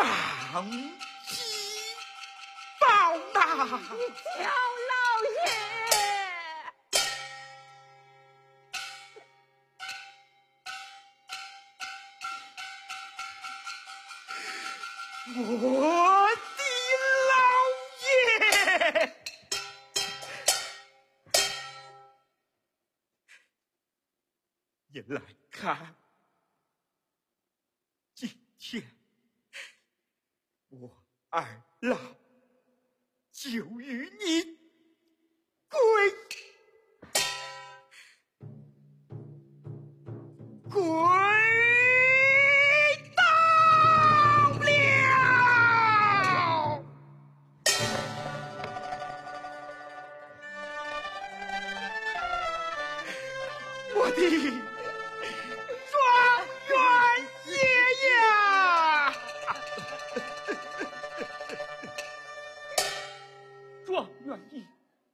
上级报呐！焦老爷，我的老爷，你来看，今天我二老就与你归归到了。我的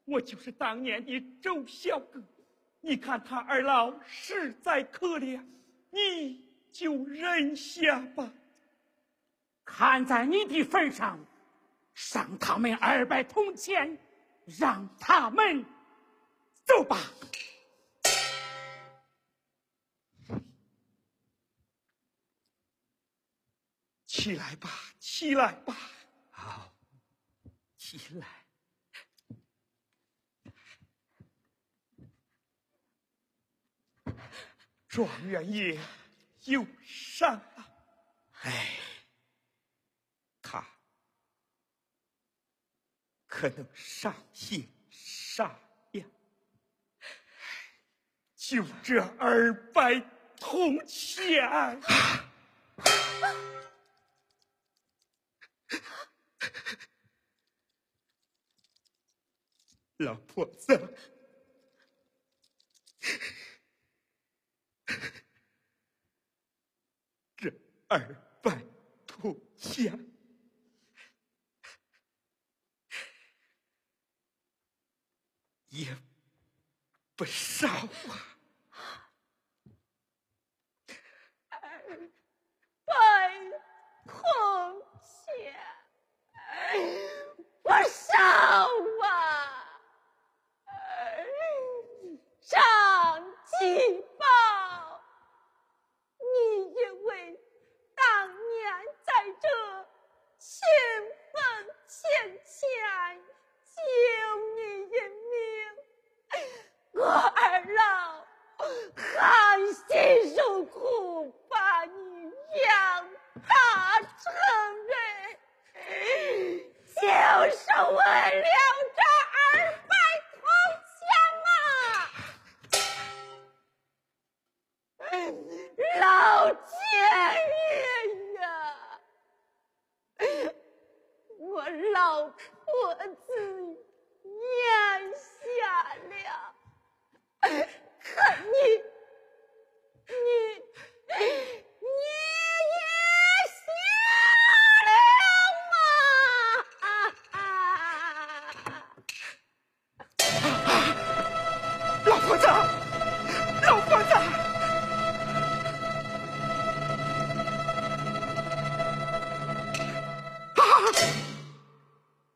我就是当年的周小哥。你看他二老实在可怜，你就忍下吧。看在你的份上，赏他们二百铜钱，让他们走吧。起来吧，起来吧。好，起来。状元爷有伤啊！哎，他可能伤心傻呀。就这二百铜钱，老婆子，这而拜菩萨也不少啊。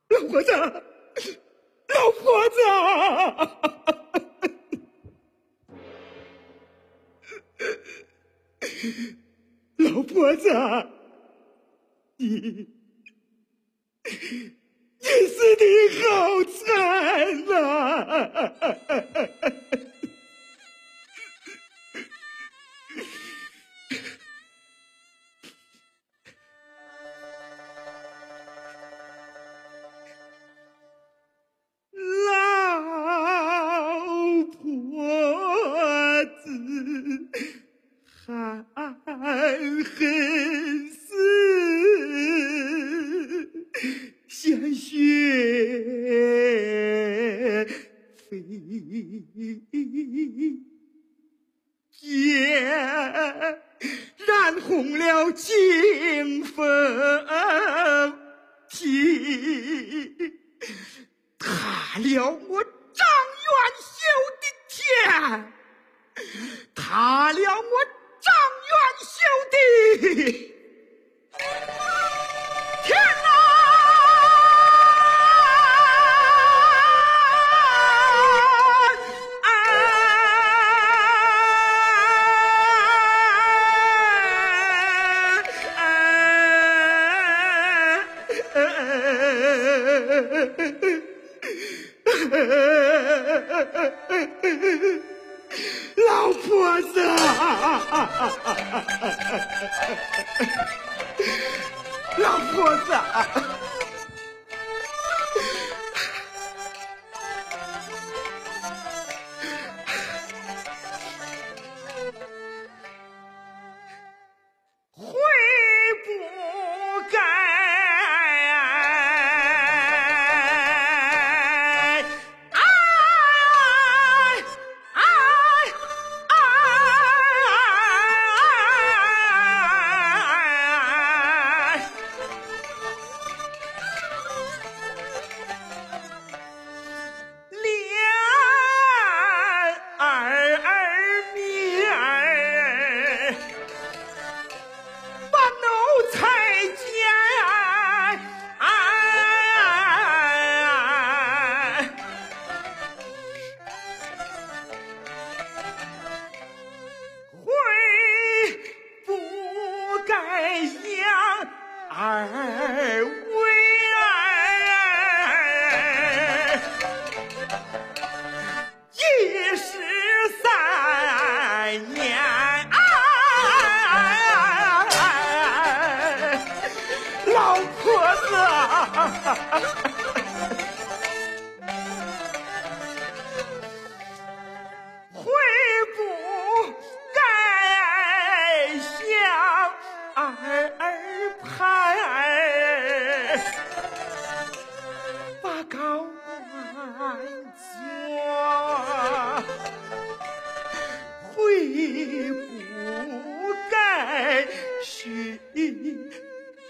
老婆子，老婆子。老婆子，你你死的好惨呐、红了金凤体。踏了我张元秀的天，塌了我张元秀的老婆子，老婆子。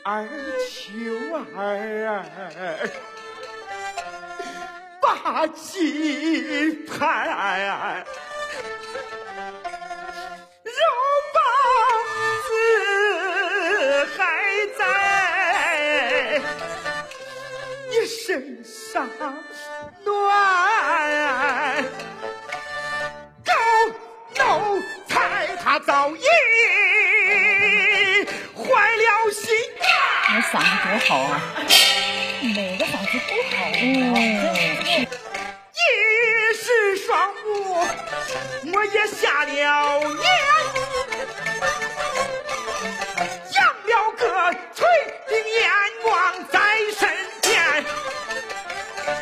二秋儿把鸡盘，肉包子还在你身上嗓子多好啊！每个嗓子都好。嗯。一时双目，我也瞎了眼，养了个垂顶阎王在身边，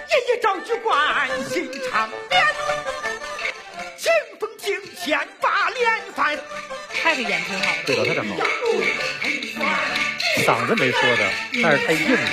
爷爷赵局关心长边，清风镜前把脸翻。开个眼挺好。对了，他这好。嗓子没说的，但是太硬了。